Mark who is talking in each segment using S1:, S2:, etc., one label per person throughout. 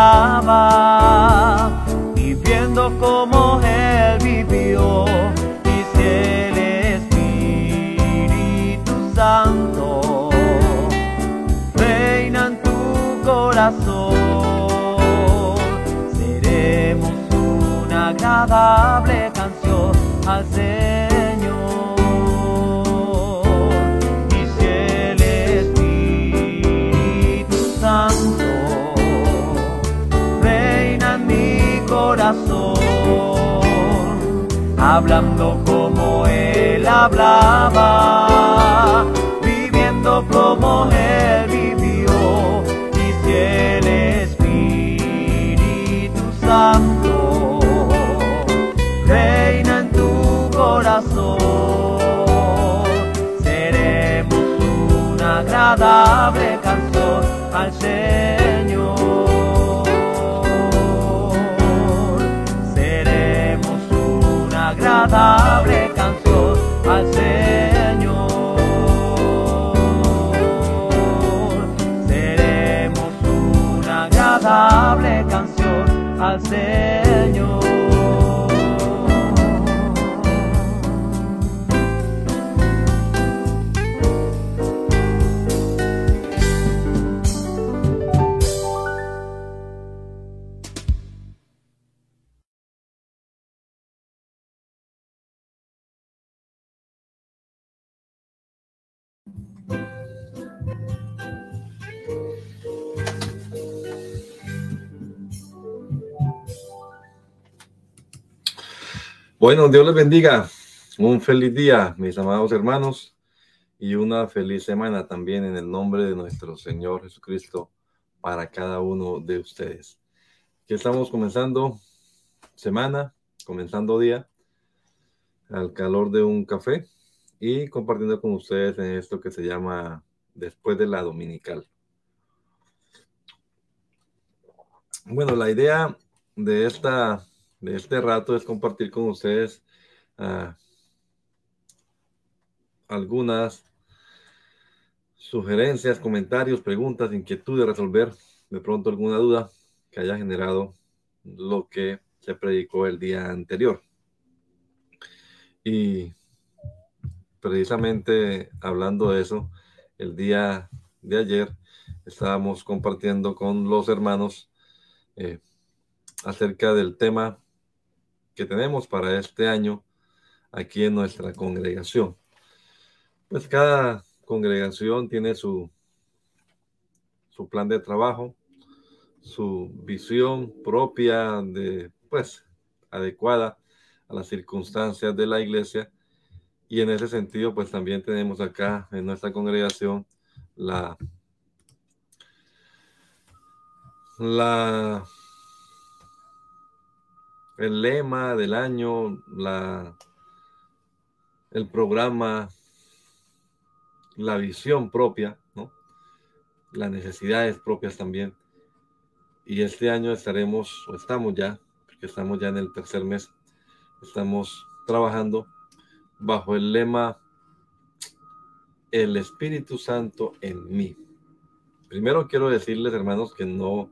S1: Él hablaba, viviendo como Él vivió. Y si el Espíritu Santo reina en tu corazón, seremos una agradable canción al Señor. Hablando como Él hablaba, viviendo como Él vivió. Y si el Espíritu Santo reina en tu corazón, seremos una agradable canción al Señor. Agradable canción al Señor. Seremos una agradable canción al Señor.
S2: Bueno, Dios les bendiga. Un feliz día, mis amados hermanos, y una feliz semana también en el nombre de nuestro Señor Jesucristo para cada uno de ustedes. Aquí estamos comenzando semana, comenzando día, al calor de un café y compartiendo con ustedes en esto que se llama después de la dominical. Bueno, la idea de esta de este rato es compartir con ustedes uh, algunas sugerencias, comentarios, preguntas, inquietudes, resolver de pronto alguna duda que haya generado lo que se predicó el día anterior. Y precisamente hablando de eso, el día de ayer estábamos compartiendo con los hermanos eh, acerca del tema que tenemos para este año aquí en nuestra congregación. Pues cada congregación tiene su, su plan de trabajo, su visión propia de, pues, adecuada a las circunstancias de la iglesia. Y en ese sentido, pues también tenemos acá en nuestra congregación la, la el lema del año, la, el programa, la visión propia, ¿no? las necesidades propias también. Y este año estaremos, o estamos ya, porque estamos ya en el tercer mes, estamos trabajando bajo el lema El Espíritu Santo en mí. Primero quiero decirles, hermanos, que no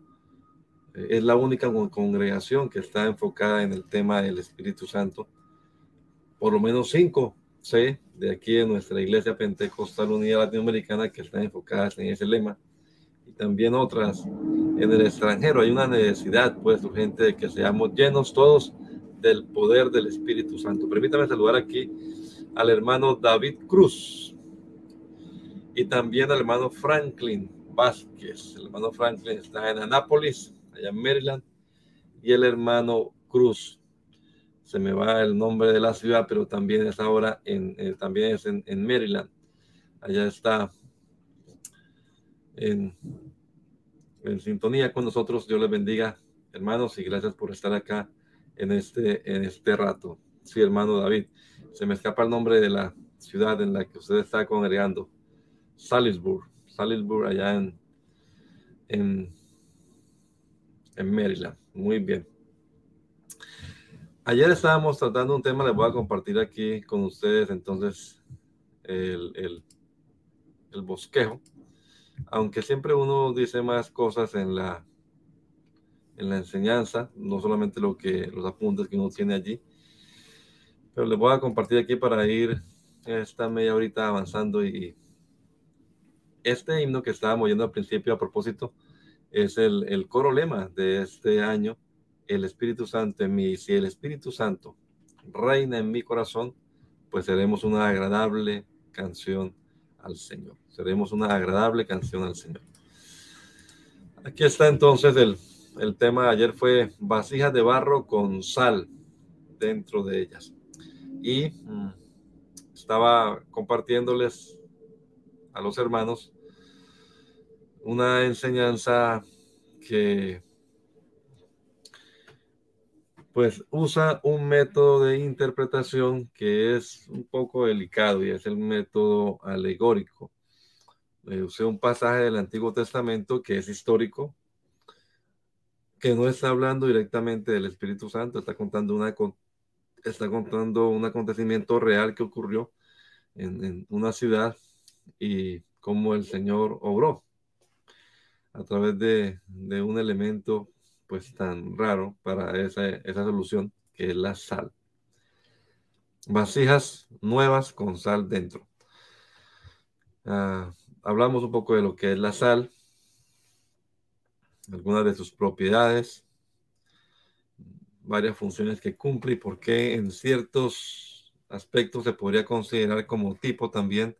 S2: es la única congregación que está enfocada en el tema del Espíritu Santo. Por lo menos cinco, sé, de aquí en nuestra iglesia pentecostal unida latinoamericana que están enfocadas en ese lema. Y también otras en el extranjero. Hay una necesidad, pues, urgente de que seamos llenos todos del poder del Espíritu Santo. Permítame saludar aquí al hermano David Cruz y también al hermano Franklin Vázquez. El hermano Franklin está en Anápolis, allá en Maryland, y el hermano Cruz. Se me va el nombre de la ciudad, pero también es ahora en, eh, también es en, Maryland. Allá está en, sintonía con nosotros. Dios les bendiga, hermanos, y gracias por estar acá en este, en este rato. Sí, hermano David, se me escapa el nombre de la ciudad en la que usted está congregando. Salisbury, Salisbury allá en, en Maryland. Muy bien. Ayer estábamos tratando un tema, les voy a compartir aquí con ustedes entonces el, el, el bosquejo. Aunque siempre uno dice más cosas en la, en la enseñanza, no solamente lo que, los apuntes que uno tiene allí, pero les voy a compartir aquí para ir esta media horita avanzando y este himno que estábamos oyendo al principio a propósito es el, el coro lema de este año, el Espíritu Santo en mí. Si el Espíritu Santo reina en mi corazón, pues seremos una agradable canción al Señor. Seremos una agradable canción al Señor. Aquí está entonces el, el tema de ayer fue vasijas de barro con sal dentro de ellas. Y mm, estaba compartiéndoles a los hermanos una enseñanza que pues usa un método de interpretación que es un poco delicado y es el método alegórico. Eh, usé un pasaje del Antiguo Testamento que es histórico, que no está hablando directamente del Espíritu Santo, está contando, una, está contando un acontecimiento real que ocurrió en, en una ciudad y cómo el Señor obró a través de, de, un elemento pues tan raro para esa, esa solución que es la sal. Vasijas nuevas con sal dentro. Uh, hablamos un poco de lo que es la sal, algunas de sus propiedades, varias funciones que cumple y por qué en ciertos aspectos se podría considerar como tipo también,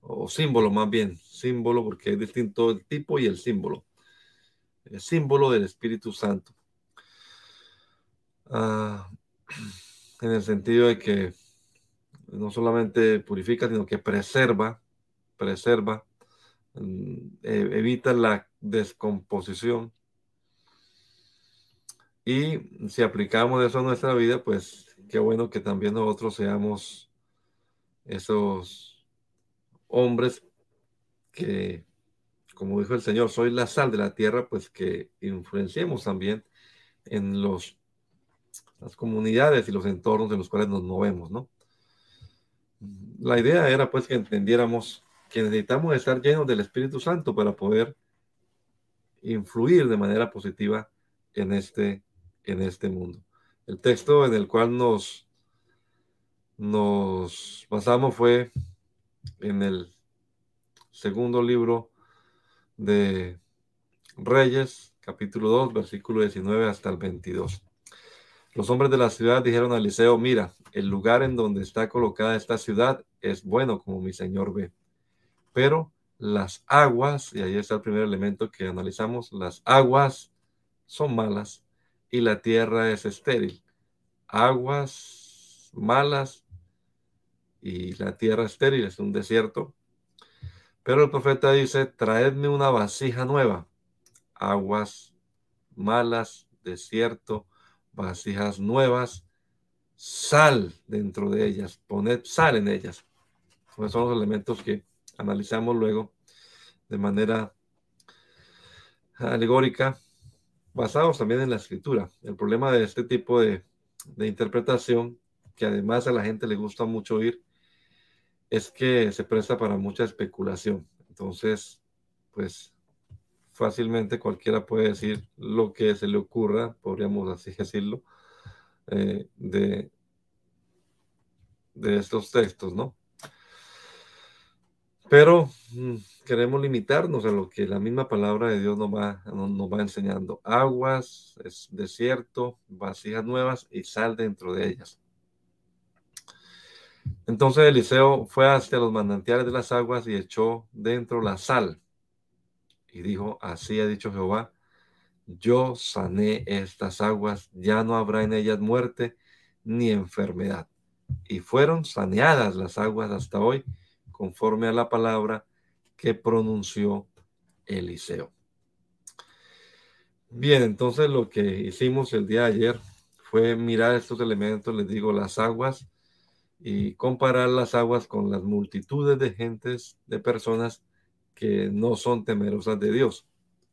S2: o símbolo más bien, símbolo porque es distinto el tipo y el símbolo. El símbolo del Espíritu Santo. Ah, en el sentido de que no solamente purifica, sino que preserva, preserva, mm, e, evita la descomposición. Y si aplicamos eso a nuestra vida, pues qué bueno que también nosotros seamos esos hombres que, como dijo el Señor, soy la sal de la tierra, pues que influenciemos también en los, las comunidades y los entornos en los cuales nos movemos, ¿no? La idea era pues que entendiéramos que necesitamos estar llenos del Espíritu Santo para poder influir de manera positiva en este, en este mundo. El texto en el cual nos, nos basamos fue en el segundo libro de Reyes, capítulo 2, versículo 19 hasta el 22. Los hombres de la ciudad dijeron a Eliseo, mira, el lugar en donde está colocada esta ciudad es bueno como mi señor ve, pero las aguas, y ahí está el primer elemento que analizamos, las aguas son malas y la tierra es estéril. Aguas malas y la tierra estéril es un desierto. Pero el profeta dice, traedme una vasija nueva. Aguas malas, desierto, vasijas nuevas, sal dentro de ellas, poned sal en ellas. Esos son los elementos que analizamos luego de manera alegórica, basados también en la escritura. El problema de este tipo de, de interpretación, que además a la gente le gusta mucho oír, es que se presta para mucha especulación. Entonces, pues fácilmente cualquiera puede decir lo que se le ocurra, podríamos así decirlo, eh, de, de estos textos, ¿no? Pero mm, queremos limitarnos a lo que la misma palabra de Dios nos va, nos va enseñando. Aguas, es desierto, vasijas nuevas y sal dentro de ellas. Entonces Eliseo fue hacia los manantiales de las aguas y echó dentro la sal. Y dijo, así ha dicho Jehová, yo sané estas aguas, ya no habrá en ellas muerte ni enfermedad. Y fueron saneadas las aguas hasta hoy conforme a la palabra que pronunció Eliseo. Bien, entonces lo que hicimos el día de ayer fue mirar estos elementos, les digo, las aguas y comparar las aguas con las multitudes de gentes, de personas que no son temerosas de Dios.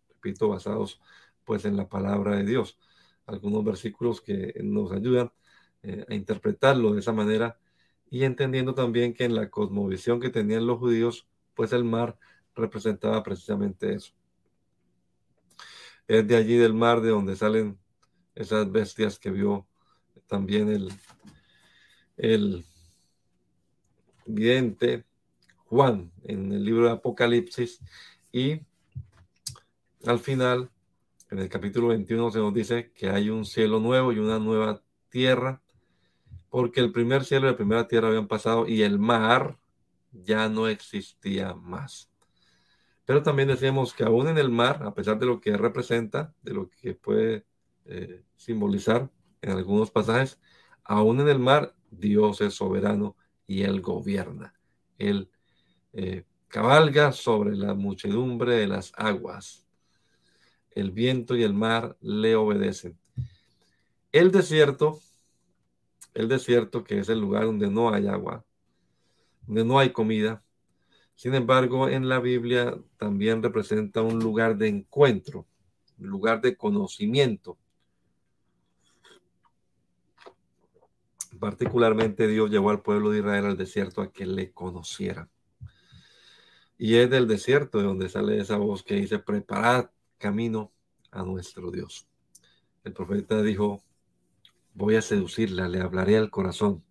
S2: Repito, basados pues en la palabra de Dios. Algunos versículos que nos ayudan eh, a interpretarlo de esa manera y entendiendo también que en la cosmovisión que tenían los judíos, pues el mar representaba precisamente eso. Es de allí del mar de donde salen esas bestias que vio también el, el vidente Juan en el libro de Apocalipsis y al final, en el capítulo 21 se nos dice que hay un cielo nuevo y una nueva tierra, porque el primer cielo y la primera tierra habían pasado y el mar ya no existía más. Pero también decíamos que aún en el mar, a pesar de lo que representa, de lo que puede eh, simbolizar en algunos pasajes, aún en el mar Dios es soberano y Él gobierna. Él eh, cabalga sobre la muchedumbre de las aguas. El viento y el mar le obedecen. El desierto, el desierto que es el lugar donde no hay agua, donde no hay comida, sin embargo, en la Biblia también representa un lugar de encuentro, un lugar de conocimiento. Particularmente Dios llevó al pueblo de Israel al desierto a que le conociera. Y es del desierto de donde sale esa voz que dice, preparad camino a nuestro Dios. El profeta dijo, voy a seducirla, le hablaré al corazón,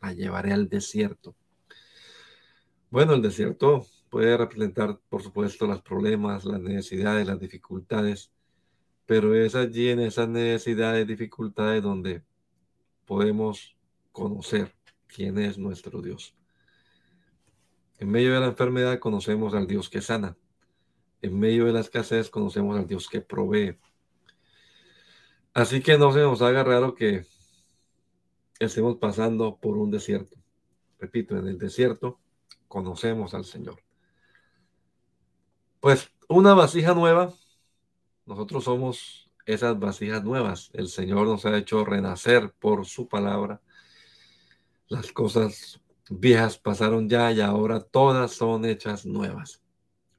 S2: la llevaré al desierto. Bueno, el desierto puede representar, por supuesto, los problemas, las necesidades, las dificultades, pero es allí en esas necesidades, dificultades donde podemos conocer quién es nuestro Dios. En medio de la enfermedad conocemos al Dios que sana. En medio de la escasez conocemos al Dios que provee. Así que no se nos haga raro que estemos pasando por un desierto. Repito, en el desierto conocemos al Señor. Pues una vasija nueva, nosotros somos esas vasijas nuevas. El Señor nos ha hecho renacer por su palabra. Las cosas viejas pasaron ya y ahora todas son hechas nuevas.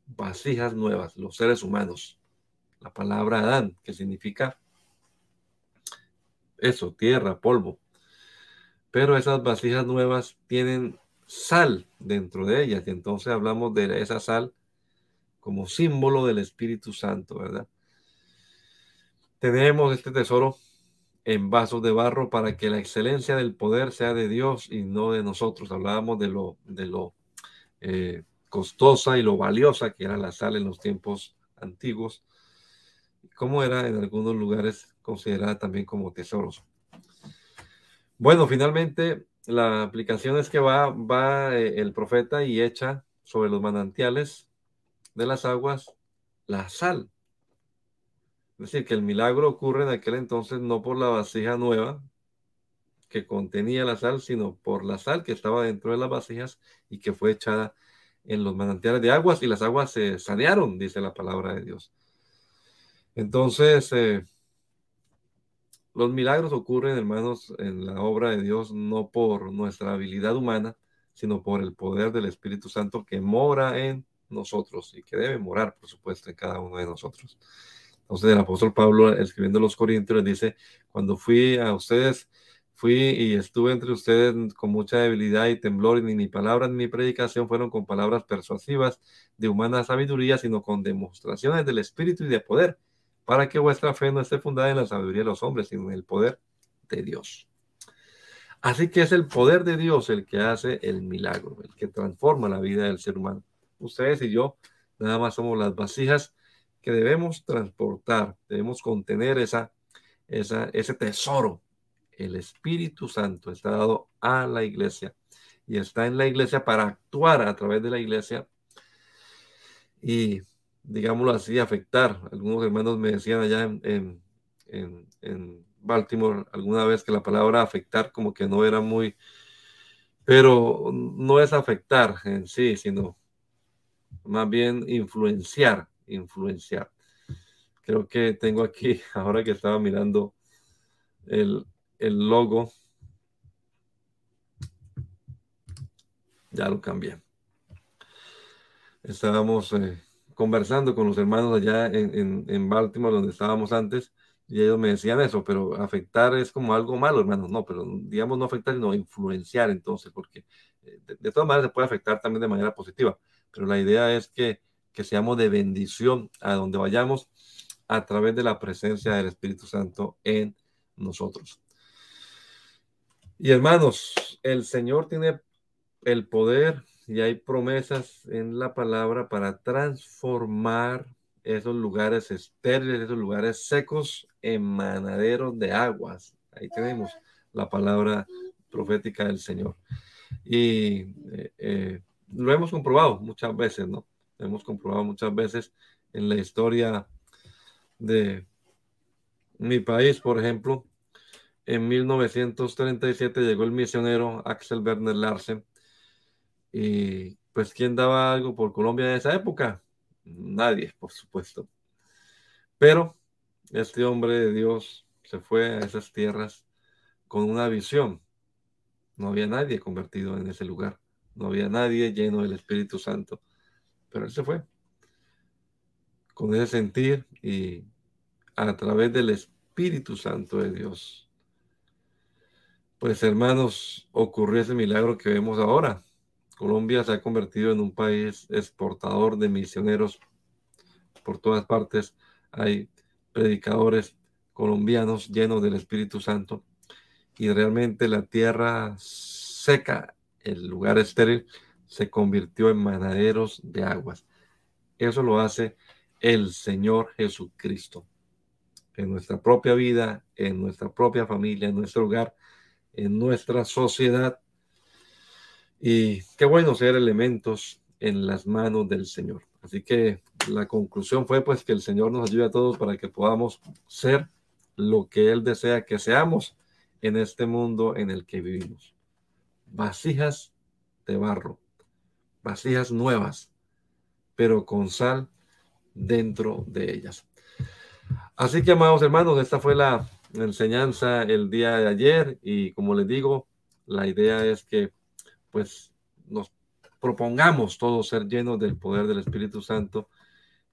S2: Vasijas nuevas, los seres humanos. La palabra Adán, que significa eso, tierra, polvo. Pero esas vasijas nuevas tienen sal dentro de ellas y entonces hablamos de esa sal como símbolo del Espíritu Santo, ¿verdad? Tenemos este tesoro en vasos de barro para que la excelencia del poder sea de Dios y no de nosotros. Hablábamos de lo, de lo eh, costosa y lo valiosa que era la sal en los tiempos antiguos, como era en algunos lugares considerada también como tesoros. Bueno, finalmente la aplicación es que va, va eh, el profeta y echa sobre los manantiales de las aguas la sal es decir, que el milagro ocurre en aquel entonces no por la vasija nueva que contenía la sal, sino por la sal que estaba dentro de las vasijas y que fue echada en los manantiales de aguas y las aguas se sanearon, dice la palabra de Dios. Entonces, eh, los milagros ocurren, hermanos, en la obra de Dios no por nuestra habilidad humana, sino por el poder del Espíritu Santo que mora en nosotros y que debe morar, por supuesto, en cada uno de nosotros. Entonces el apóstol Pablo escribiendo los Corintios dice, cuando fui a ustedes, fui y estuve entre ustedes con mucha debilidad y temblor, y ni mi palabra ni mi predicación fueron con palabras persuasivas de humana sabiduría, sino con demostraciones del Espíritu y de poder, para que vuestra fe no esté fundada en la sabiduría de los hombres, sino en el poder de Dios. Así que es el poder de Dios el que hace el milagro, el que transforma la vida del ser humano. Ustedes y yo nada más somos las vasijas que debemos transportar, debemos contener esa, ese tesoro. El Espíritu Santo está dado a la iglesia y está en la iglesia para actuar a través de la iglesia y, digámoslo así, afectar. Algunos hermanos me decían allá en, en, en Baltimore alguna vez que la palabra afectar como que no era muy, pero no es afectar en sí, sino más bien influenciar influenciar. Creo que tengo aquí, ahora que estaba mirando el, el logo, ya lo cambié. estábamos eh, conversando con los hermanos allá en, en, Baltimore, donde estábamos antes, y ellos me decían eso, pero afectar es como algo malo, hermanos. No, pero digamos no afectar, sino influenciar entonces, porque eh, de, todas maneras se puede afectar también de manera positiva, pero la idea es que, que seamos de bendición a donde vayamos a través de la presencia del Espíritu Santo en nosotros. Y hermanos, el Señor tiene el poder y hay promesas en la palabra para transformar esos lugares estériles, esos lugares secos en manaderos de aguas. Ahí tenemos la palabra profética del Señor. Y eh, eh, lo hemos comprobado muchas veces, ¿no? Hemos comprobado muchas veces en la historia de mi país, por ejemplo. En 1937 llegó el misionero Axel Werner Larsen. Y pues, ¿quién daba algo por Colombia en esa época? Nadie, por supuesto. Pero este hombre de Dios se fue a esas tierras con una visión. No había nadie convertido en ese lugar. No había nadie lleno del Espíritu Santo. Pero él se fue con ese sentir y a través del Espíritu Santo de Dios. Pues hermanos, ocurrió ese milagro que vemos ahora. Colombia se ha convertido en un país exportador de misioneros por todas partes. Hay predicadores colombianos llenos del Espíritu Santo y realmente la tierra seca, el lugar estéril, se convirtió en manaderos de aguas. Eso lo hace el Señor Jesucristo. En nuestra propia vida, en nuestra propia familia, en nuestro hogar, en nuestra sociedad, y qué bueno ser elementos en las manos del Señor. Así que la conclusión fue pues que el Señor nos ayude a todos para que podamos ser lo que Él desea que seamos en este mundo en el que vivimos. Vasijas de barro, vasijas nuevas, pero con sal dentro de ellas. Así que, amados hermanos, esta fue la enseñanza el día de ayer y como les digo, la idea es que pues nos propongamos todos ser llenos del poder del Espíritu Santo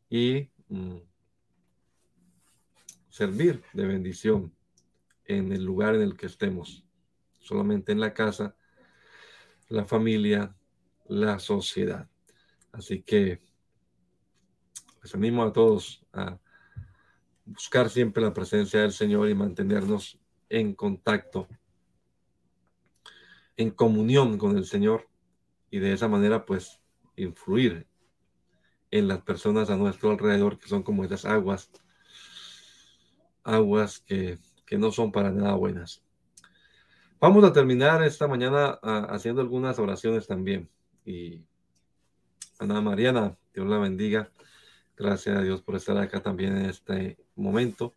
S2: y mm, servir de bendición en el lugar en el que estemos, solamente en la casa, la familia, la sociedad. Así que les animo a todos a buscar siempre la presencia del Señor y mantenernos en contacto en comunión con el Señor y de esa manera pues influir en las personas a nuestro alrededor que son como esas aguas, aguas que, no son para nada buenas. Vamos a terminar esta mañana ah, haciendo algunas oraciones también. Y Ana Mariana, Dios la bendiga. Gracias a Dios por estar acá también en este momento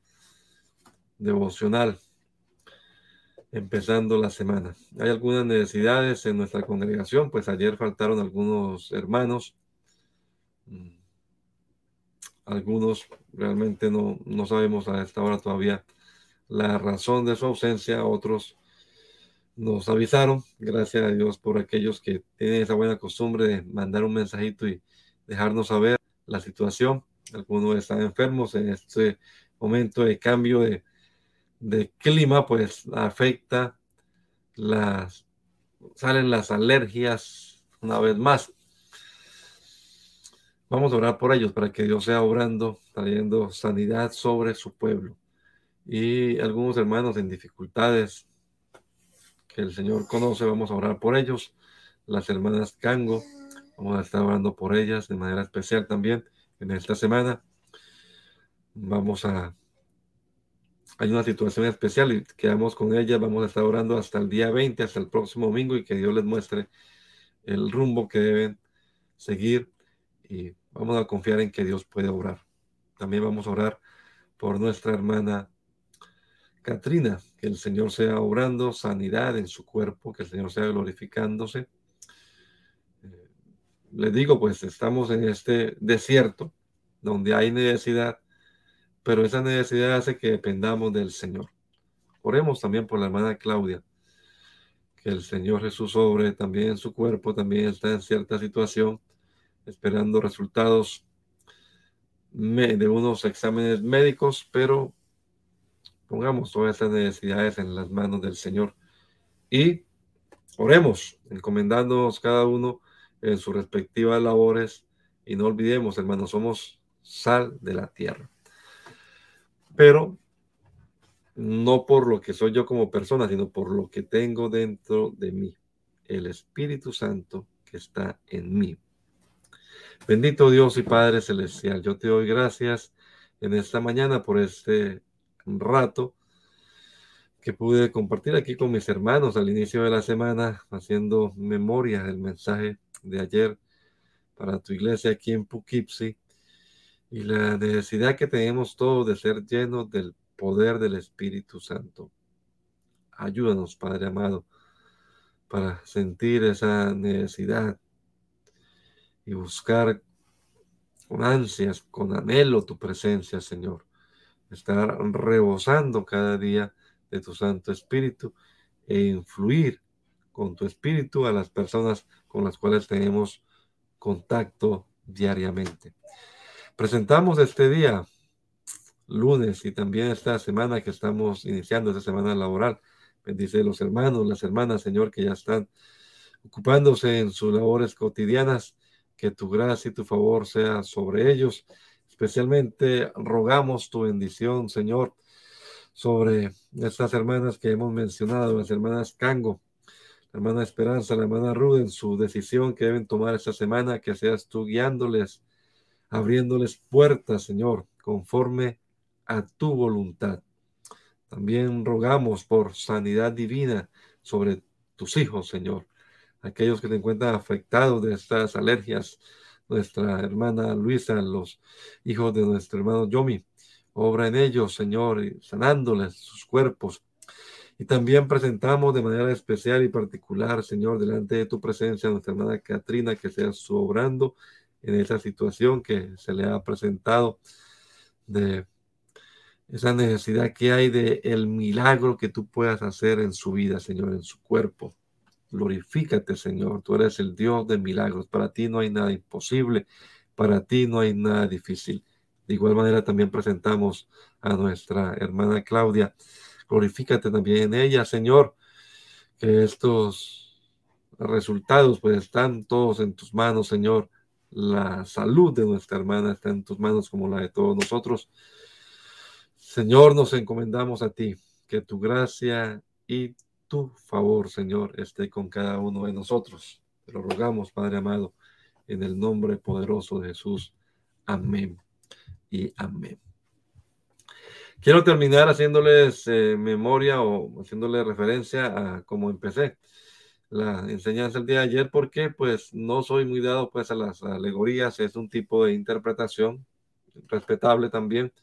S2: devocional empezando la semana. Hay algunas necesidades en nuestra congregación, pues ayer faltaron algunos hermanos. Mm, algunos realmente no, no sabemos a esta hora todavía la razón de su ausencia, otros nos avisaron, gracias a Dios por aquellos que tienen esa buena costumbre de mandar un mensajito y dejarnos saber la situación. Algunos están enfermos en este momento de cambio de, clima, pues afecta las, salen las alergias una vez más. Vamos a orar por ellos para que Dios sea obrando, trayendo sanidad sobre su pueblo. Y algunos hermanos en dificultades que el Señor conoce, vamos a orar por ellos. Las hermanas Cango, vamos a estar orando por ellas de manera especial también en esta semana. Vamos a hay una situación especial y quedamos con ella. Vamos a estar orando hasta el día 20, hasta el próximo domingo y que Dios les muestre el rumbo que deben seguir y vamos a confiar en que Dios puede orar. También vamos a orar por nuestra hermana Katrina, que el Señor sea obrando sanidad en su cuerpo, que el Señor sea glorificándose. Eh, les digo, pues estamos en este desierto donde hay necesidad pero esa necesidad hace que dependamos del Señor. Oremos también por la hermana Claudia, que el Señor Jesús sobre también su cuerpo, también está en cierta situación, esperando resultados de unos exámenes médicos, pero pongamos todas esas necesidades en las manos del Señor y oremos, encomendándonos cada uno en sus respectivas labores y no olvidemos, hermanos, somos sal de la tierra. Pero no por lo que soy yo como persona, sino por lo que tengo dentro de mí, el Espíritu Santo que está en mí. Bendito Dios y Padre Celestial, yo te doy gracias en esta mañana por este rato que pude compartir aquí con mis hermanos al inicio de la semana, haciendo memoria del mensaje de ayer para tu iglesia aquí en Poughkeepsie y la necesidad que tenemos todos de ser llenos del poder del Espíritu Santo. Ayúdanos, Padre amado, para sentir esa necesidad y buscar con ansias, con anhelo tu presencia, Señor. Estar rebosando cada día de tu Santo Espíritu e influir con tu Espíritu a las personas con las cuales tenemos contacto diariamente. Presentamos este día, lunes, y también esta semana que estamos iniciando, esta semana laboral. Bendice los hermanos, las hermanas, Señor, que ya están ocupándose en sus labores cotidianas. Que tu gracia y tu favor sea sobre ellos. Especialmente rogamos tu bendición, Señor, sobre estas hermanas que hemos mencionado, las hermanas Cango, la hermana Esperanza, la hermana Ruden, su decisión que deben tomar esta semana, que seas tú guiándoles, abriéndoles puertas, Señor, conforme a tu voluntad. También rogamos por sanidad divina sobre tus hijos, Señor, aquellos que te encuentran afectados de estas alergias, nuestra hermana Luisa, los hijos de nuestro hermano Yomi, Obra en ellos, Señor, sanándoles sus cuerpos. Y también presentamos de manera especial y particular, Señor, delante de tu presencia a nuestra hermana Katrina, que sea sobrando en esa situación que se le ha presentado de esa necesidad que hay de el milagro que tú puedas hacer en su vida, Señor, en su cuerpo. Glorifícate, Señor. Tú eres el Dios de milagros. Para ti no hay nada imposible. Para ti no hay nada difícil. De igual manera también presentamos a nuestra hermana Claudia. Glorifícate también en ella, Señor, que estos resultados pues están todos en tus manos, Señor. La salud de nuestra hermana está en tus manos como la de todos nosotros. Señor, nos encomendamos a ti, que tu gracia y tu favor, Señor, esté con cada uno de nosotros. Te lo rogamos, Padre amado, en el nombre poderoso de Jesús. Amén y amén. Quiero terminar haciéndoles eh, memoria o haciéndoles referencia a cómo empecé la enseñanza el día de ayer, porque pues no soy muy dado pues a las alegorías, es un tipo de interpretación respetable también,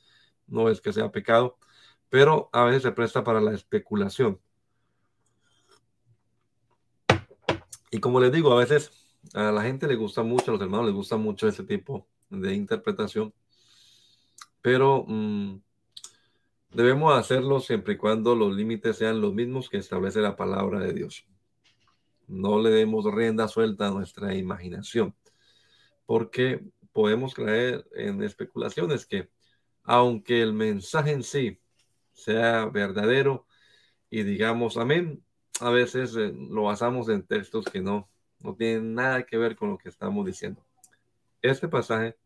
S2: no es que sea pecado, pero a veces se presta para la especulación. Y como les digo, a veces a la gente le gusta mucho, a los hermanos les gusta mucho ese tipo de interpretación pero mm, debemos hacerlo siempre y cuando los límites sean los mismos que establece la palabra de Dios. No le demos rienda suelta a nuestra imaginación, porque podemos creer en especulaciones que, aunque el mensaje en sí sea verdadero y digamos amén, a veces eh, lo basamos en textos que no, no tienen nada que ver con lo que estamos diciendo. Este pasaje,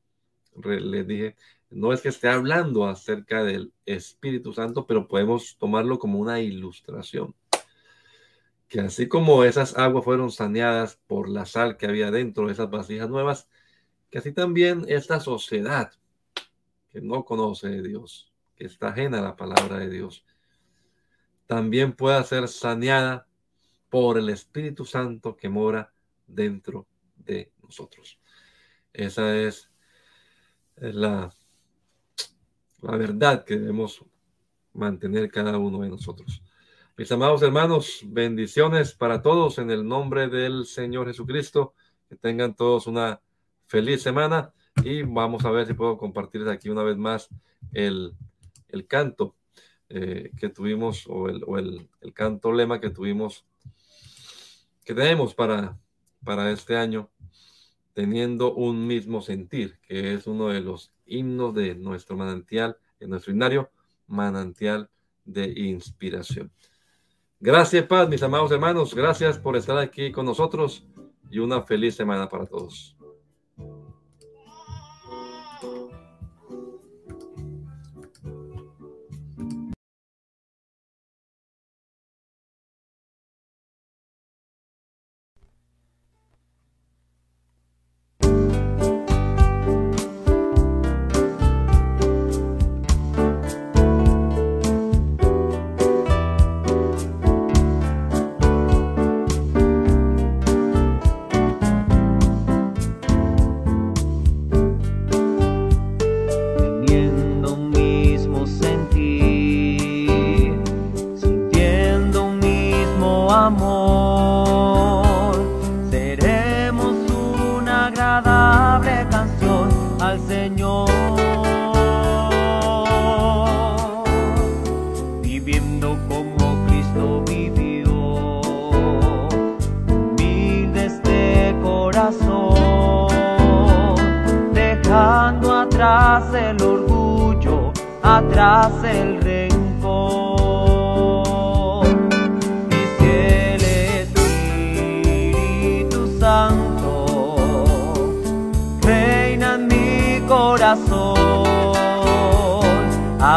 S2: les dije, no es que esté hablando acerca del Espíritu Santo, pero podemos tomarlo como una ilustración. Que así como esas aguas fueron saneadas por la sal que había dentro de esas vasijas nuevas, que así también esta sociedad que no conoce de Dios, que está ajena a la palabra de Dios, también pueda ser saneada por el Espíritu Santo que mora dentro de nosotros. Esa es la la verdad que debemos mantener cada uno de nosotros. Mis amados hermanos, bendiciones para todos en el nombre del Señor Jesucristo. Que tengan todos una feliz semana y vamos a ver si puedo compartir aquí una vez más el, canto eh, que tuvimos o, el, o el, el, canto lema que tuvimos, que tenemos para, para este año
S1: teniendo un mismo sentir, que es uno de los himnos de nuestro manantial, de nuestro himnario, manantial de inspiración. Gracias, paz, mis amados hermanos. Gracias por estar aquí con nosotros y una feliz semana para todos.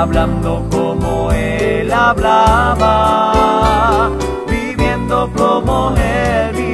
S3: hablando como él hablaba, viviendo como él